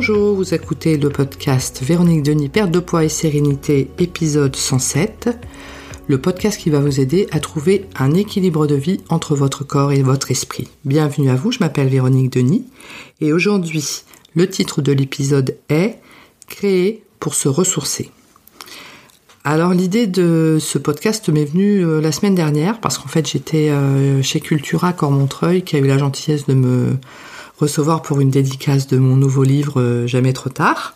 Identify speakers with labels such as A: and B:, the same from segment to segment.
A: Bonjour, vous écoutez le podcast Véronique Denis, perte de poids et sérénité, épisode 107. Le podcast qui va vous aider à trouver un équilibre de vie entre votre corps et votre esprit. Bienvenue à vous, je m'appelle Véronique Denis et aujourd'hui, le titre de l'épisode est Créer pour se ressourcer. Alors l'idée de ce podcast m'est venue euh, la semaine dernière parce qu'en fait j'étais euh, chez Cultura Cormontreuil qui a eu la gentillesse de me recevoir pour une dédicace de mon nouveau livre euh, Jamais trop tard.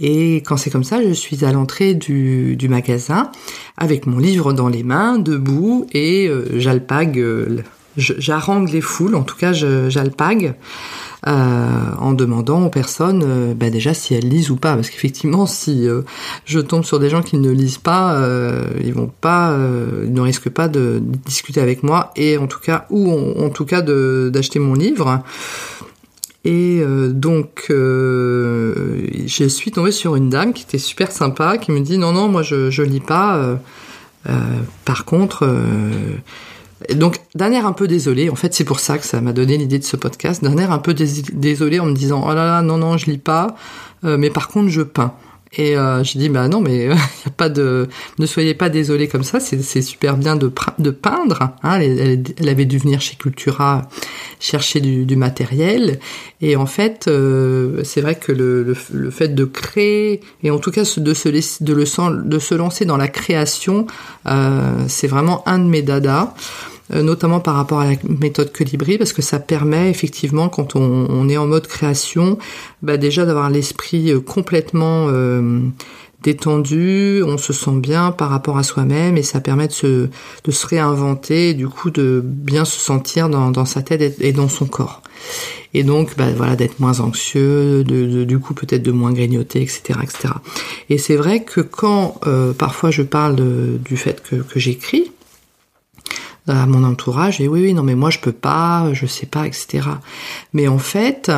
A: Et quand c'est comme ça, je suis à l'entrée du, magasin avec mon livre dans les mains, debout, et euh, j'alpague, euh, les foules, en tout cas j'alpague. en demandant aux personnes bah, déjà si elles lisent ou pas parce qu'effectivement si je tombe sur des gens qui ne lisent pas ils vont pas ils ne risquent pas de, discuter avec moi et en tout cas ou en tout cas d'acheter mon livre et euh, donc, euh, je suis tombée sur une dame qui était super sympa, qui me dit non, non, moi je, je lis pas. Euh, par contre, donc d'un air un peu désolé. En fait, c'est pour ça que ça m'a donné l'idée de ce podcast. D'un air un peu désolé en me disant oh là là, non, non, je lis pas. mais par contre, je peins. Et j'ai dit bah non mais y a pas de ne soyez pas désolé comme ça c'est super bien de, peindre hein. elle, avait dû venir chez Cultura chercher du, matériel. Et en fait euh, c'est vrai que le, le, fait de créer et en tout cas de se de le de se lancer dans la création euh, c'est vraiment un de mes dadas euh, notamment par rapport à la méthode Colibri, parce que ça permet effectivement, quand on, est en mode création, bah déjà d'avoir l'esprit complètement détendu, on se sent bien par rapport à soi-même et ça permet de se, de se réinventer, du coup de bien se sentir dans, dans sa tête et dans son corps. Et donc, bah, voilà, d'être moins anxieux, de, du coup peut-être de moins grignoter, etc., etc. Et c'est vrai que quand parfois je parle du fait que, que j'écris, à mon entourage et oui oui non mais moi je peux pas, je sais pas, etc. Mais en fait,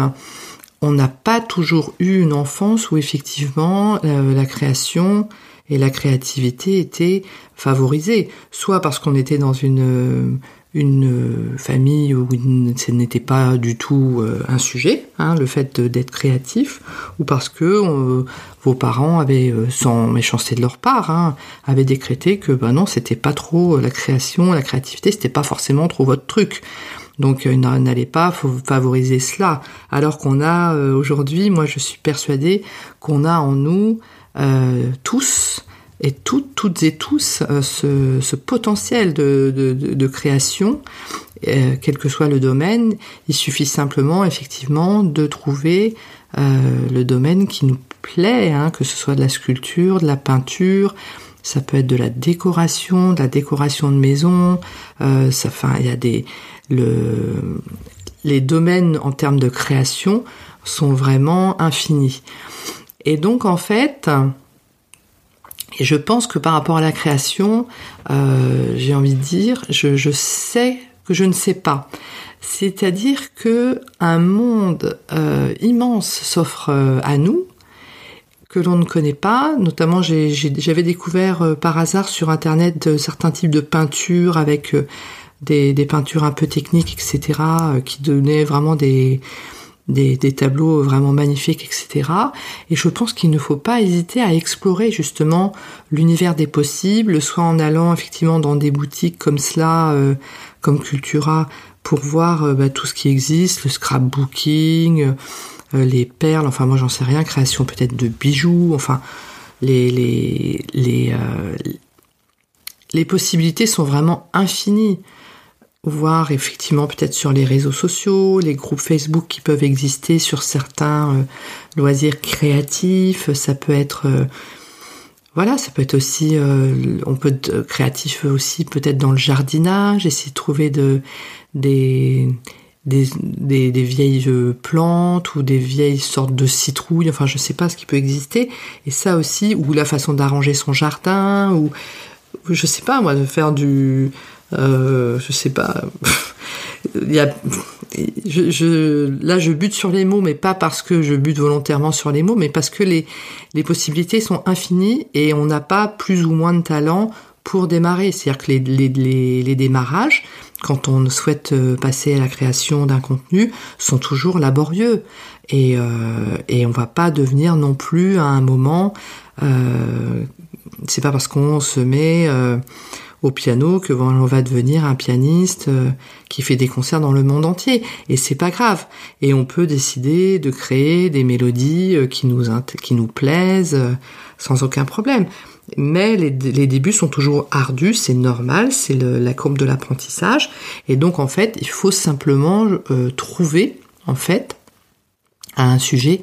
A: on n'a pas toujours eu une enfance où effectivement euh, la création et la créativité étaient favorisées, soit parce qu'on était dans une une famille où ce n'était pas du tout euh, un sujet, hein, le fait d'être créatif, ou parce que euh, vos parents avaient, euh, sans méchanceté de leur part, hein, avaient décrété que ben non, c'était pas trop la création, la créativité, c'était pas forcément trop votre truc. Donc n'allez pas favoriser cela. Alors qu'on a aujourd'hui, moi je suis persuadée qu'on a en nous tous et toutes et tous euh, ce, potentiel de, création, euh, quel que soit le domaine. Il suffit simplement, effectivement, de trouver euh, le domaine qui nous plaît, hein, que ce soit de la sculpture, de la peinture, ça peut être de la décoration, de la décoration de maison. ça, enfin, il y a des le, les domaines en termes de création sont vraiment infinis. Et donc en fait, et je pense que par rapport à la création, euh, j'ai envie de dire, je, sais que je ne sais pas. C'est-à-dire que un monde euh, immense s'offre euh, à nous que l'on ne connaît pas. Notamment, j'avais découvert par hasard sur internet certains types de peintures avec des, des, peintures un peu techniques, etc., qui donnaient vraiment des des, tableaux vraiment magnifiques, etc. Et je pense qu'il ne faut pas hésiter à explorer justement l'univers des possibles, soit en allant effectivement dans des boutiques comme cela, euh, comme Cultura, pour voir euh, bah, tout ce qui existe, le scrapbooking, euh, les perles, enfin moi j'en sais rien, création peut-être de bijoux, enfin les les les, les possibilités sont vraiment infinies. Voir effectivement peut-être sur les réseaux sociaux, les groupes Facebook qui peuvent exister sur certains euh, loisirs créatifs, ça peut être euh, voilà, ça peut être aussi euh, on peut être créatif aussi peut-être dans le jardinage, essayer de trouver de des des, vieilles plantes ou des vieilles sortes de citrouilles, enfin je sais pas ce qui peut exister, et ça aussi, ou la façon d'arranger son jardin, ou je sais pas moi, de faire du euh, je sais pas. Là, je bute sur les mots, mais pas parce que je bute volontairement sur les mots, mais parce que les, les possibilités sont infinies et on n'a pas plus ou moins de talent pour démarrer. C'est-à-dire que les, les, les, démarrages, quand on souhaite euh, passer à la création d'un contenu, sont toujours laborieux. Et, euh, et on va pas devenir non plus à un moment, euh, c'est pas parce qu'on se met euh, au piano que on va devenir un pianiste euh, qui fait des concerts dans le monde entier et c'est pas grave et on peut décider de créer des mélodies euh, qui nous qui nous plaisent euh, sans aucun problème mais les, débuts sont toujours ardus, c'est normal, c'est la courbe de l'apprentissage, et donc en fait, il faut simplement trouver en fait un sujet,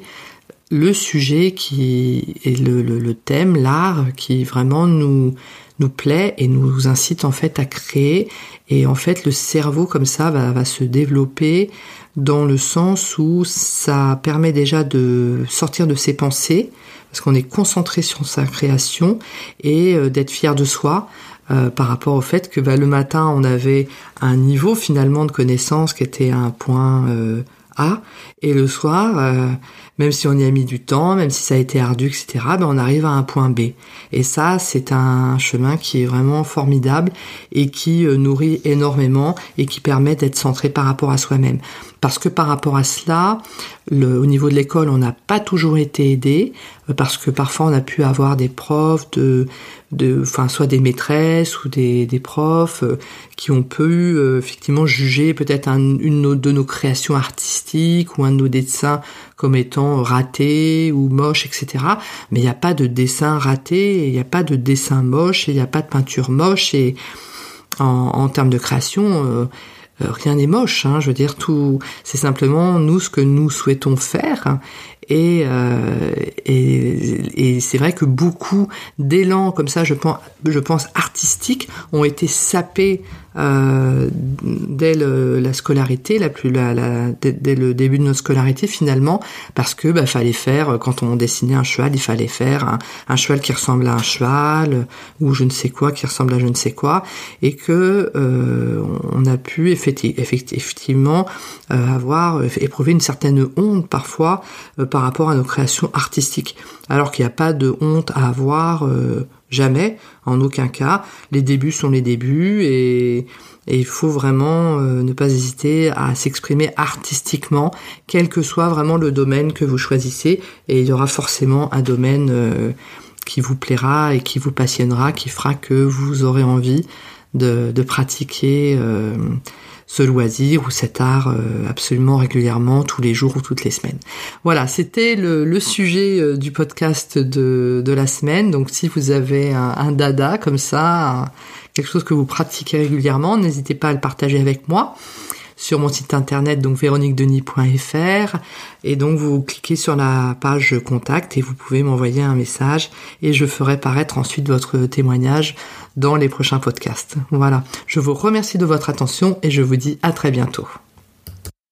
A: le sujet qui est le, thème, l'art qui vraiment nous nous plaît et nous incite en fait à créer. Et en fait, le cerveau comme ça va, va se développer dans le sens où ça permet déjà de sortir de ses pensées, parce qu'on est concentré sur sa création et euh, d'être fier de soi. Euh, par rapport au fait que bah, le matin on avait un niveau finalement de connaissance qui était un point euh, A et le soir même si on y a mis du temps, même si ça a été ardu, etc., ben on arrive à un point B. Et ça, c'est un chemin qui est vraiment formidable et qui nourrit énormément et qui permet d'être centré par rapport à soi-même. Parce que par rapport à cela, au niveau de l'école, on n'a pas toujours été aidé, parce que parfois on a pu avoir des profs de, de, enfin soit des maîtresses ou des, des profs euh, qui ont pu effectivement juger peut-être une de nos créations artistiques ou un de nos dessins comme étant raté ou moche, etc. Mais il n'y a pas de dessin raté, il n'y a pas de dessin moche, il n'y a pas de peinture moche. Et en, termes de création, euh, euh, rien n'est moche. Hein, je veux dire, tout, c'est simplement nous ce que nous souhaitons faire. Et, euh, c'est vrai que beaucoup d'élan comme ça, je pense, je pense artistiques, ont été sapés euh, dès la scolarité, la plus, la, la, dès, le début de notre scolarité finalement, parce que bah, fallait faire quand on dessinait un cheval, il fallait faire un, cheval qui ressemble à un cheval ou je ne sais quoi qui ressemble à je ne sais quoi, et que euh, on a pu effectivement euh, avoir éprouvé une certaine honte parfois par rapport à nos créations artistiques, alors qu'il n'y a pas de honte à avoir Jamais, en aucun cas. Les débuts sont les débuts et, il faut vraiment euh, ne pas hésiter à s'exprimer artistiquement, quel que soit vraiment le domaine que vous choisissez. Et il y aura forcément un domaine euh, qui vous plaira et qui vous passionnera, qui fera que vous aurez envie de, pratiquer. Euh, ce loisir ou cet art euh, absolument régulièrement, tous les jours ou toutes les semaines. Voilà, c'était le, sujet euh, du podcast de, de, la semaine. Donc si vous avez un, dada comme ça, quelque chose que vous pratiquez régulièrement, n'hésitez pas à le partager avec moi sur mon site internet donc véroniquedenis.fr et donc vous cliquez sur la page contact et vous pouvez m'envoyer un message et je ferai paraître ensuite votre témoignage dans les prochains podcasts. Voilà. Je vous remercie de votre attention et je vous dis à très bientôt.